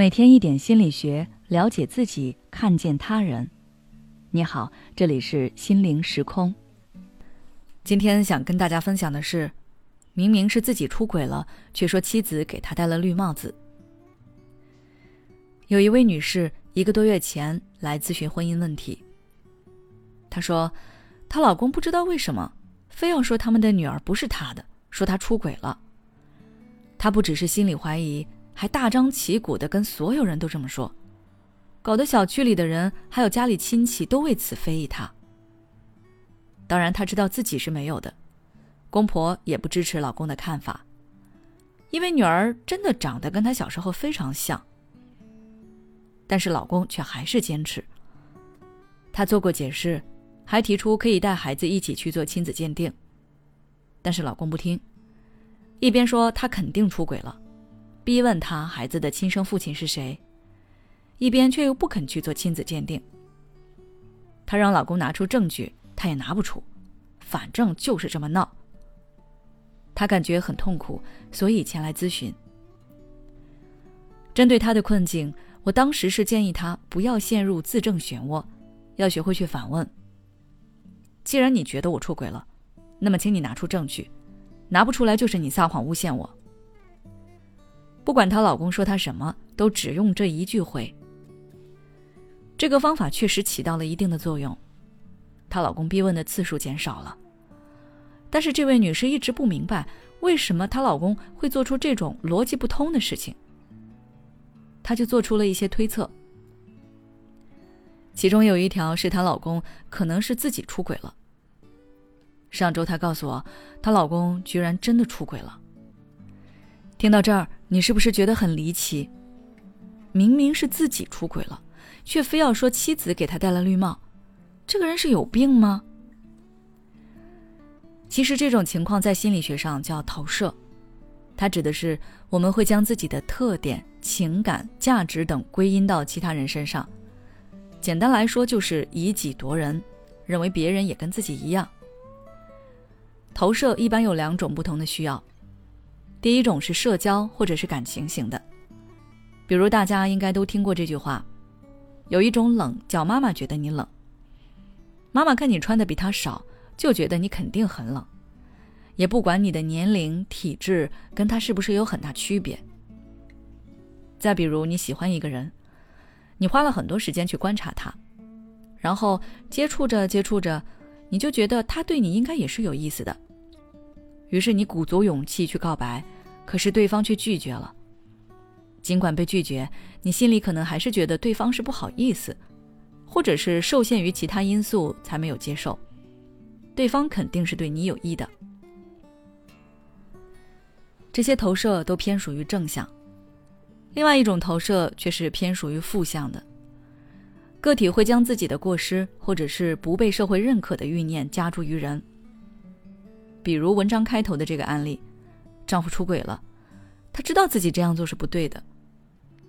每天一点心理学，了解自己，看见他人。你好，这里是心灵时空。今天想跟大家分享的是，明明是自己出轨了，却说妻子给他戴了绿帽子。有一位女士一个多月前来咨询婚姻问题。她说，她老公不知道为什么，非要说他们的女儿不是他的，说他出轨了。她不只是心里怀疑。还大张旗鼓的跟所有人都这么说，搞得小区里的人还有家里亲戚都为此非议他。当然，他知道自己是没有的，公婆也不支持老公的看法，因为女儿真的长得跟他小时候非常像。但是老公却还是坚持。他做过解释，还提出可以带孩子一起去做亲子鉴定，但是老公不听，一边说他肯定出轨了。逼问她孩子的亲生父亲是谁，一边却又不肯去做亲子鉴定。她让老公拿出证据，他也拿不出，反正就是这么闹。她感觉很痛苦，所以前来咨询。针对她的困境，我当时是建议她不要陷入自证漩涡，要学会去反问。既然你觉得我出轨了，那么请你拿出证据，拿不出来就是你撒谎诬陷我。不管她老公说她什么，都只用这一句回。这个方法确实起到了一定的作用，她老公逼问的次数减少了。但是这位女士一直不明白，为什么她老公会做出这种逻辑不通的事情。她就做出了一些推测，其中有一条是她老公可能是自己出轨了。上周她告诉我，她老公居然真的出轨了。听到这儿。你是不是觉得很离奇？明明是自己出轨了，却非要说妻子给他戴了绿帽，这个人是有病吗？其实这种情况在心理学上叫投射，它指的是我们会将自己的特点、情感、价值等归因到其他人身上。简单来说就是以己夺人，认为别人也跟自己一样。投射一般有两种不同的需要。第一种是社交或者是感情型的，比如大家应该都听过这句话：有一种冷叫妈妈觉得你冷，妈妈看你穿的比她少，就觉得你肯定很冷，也不管你的年龄、体质跟她是不是有很大区别。再比如你喜欢一个人，你花了很多时间去观察他，然后接触着接触着，你就觉得他对你应该也是有意思的。于是你鼓足勇气去告白，可是对方却拒绝了。尽管被拒绝，你心里可能还是觉得对方是不好意思，或者是受限于其他因素才没有接受。对方肯定是对你有意的。这些投射都偏属于正向，另外一种投射却是偏属于负向的。个体会将自己的过失或者是不被社会认可的欲念加诸于人。比如文章开头的这个案例，丈夫出轨了，他知道自己这样做是不对的，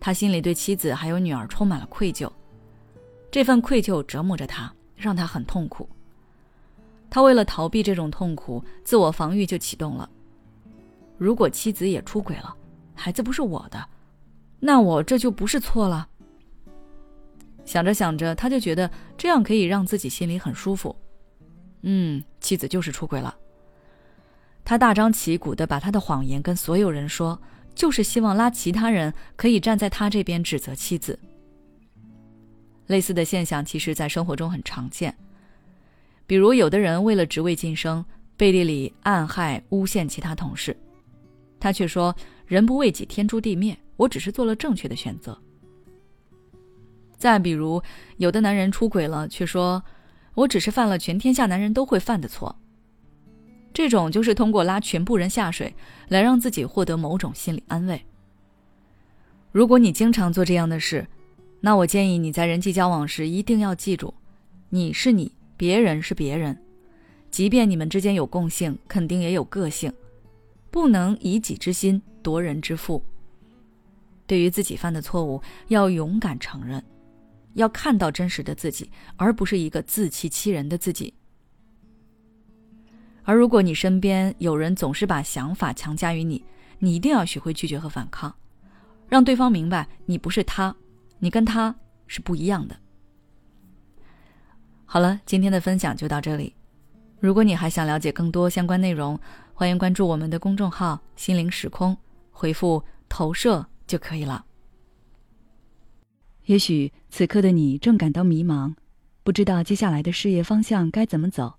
他心里对妻子还有女儿充满了愧疚，这份愧疚折磨着他，让他很痛苦。他为了逃避这种痛苦，自我防御就启动了。如果妻子也出轨了，孩子不是我的，那我这就不是错了。想着想着，他就觉得这样可以让自己心里很舒服。嗯，妻子就是出轨了。他大张旗鼓的把他的谎言跟所有人说，就是希望拉其他人可以站在他这边指责妻子。类似的现象其实，在生活中很常见。比如，有的人为了职位晋升，背地里暗害、诬陷其他同事，他却说：“人不为己，天诛地灭。我只是做了正确的选择。”再比如，有的男人出轨了，却说：“我只是犯了全天下男人都会犯的错。”这种就是通过拉全部人下水，来让自己获得某种心理安慰。如果你经常做这样的事，那我建议你在人际交往时一定要记住：你是你，别人是别人。即便你们之间有共性，肯定也有个性，不能以己之心夺人之腹。对于自己犯的错误，要勇敢承认，要看到真实的自己，而不是一个自欺欺人的自己。而如果你身边有人总是把想法强加于你，你一定要学会拒绝和反抗，让对方明白你不是他，你跟他是不一样的。好了，今天的分享就到这里。如果你还想了解更多相关内容，欢迎关注我们的公众号“心灵时空”，回复“投射”就可以了。也许此刻的你正感到迷茫，不知道接下来的事业方向该怎么走；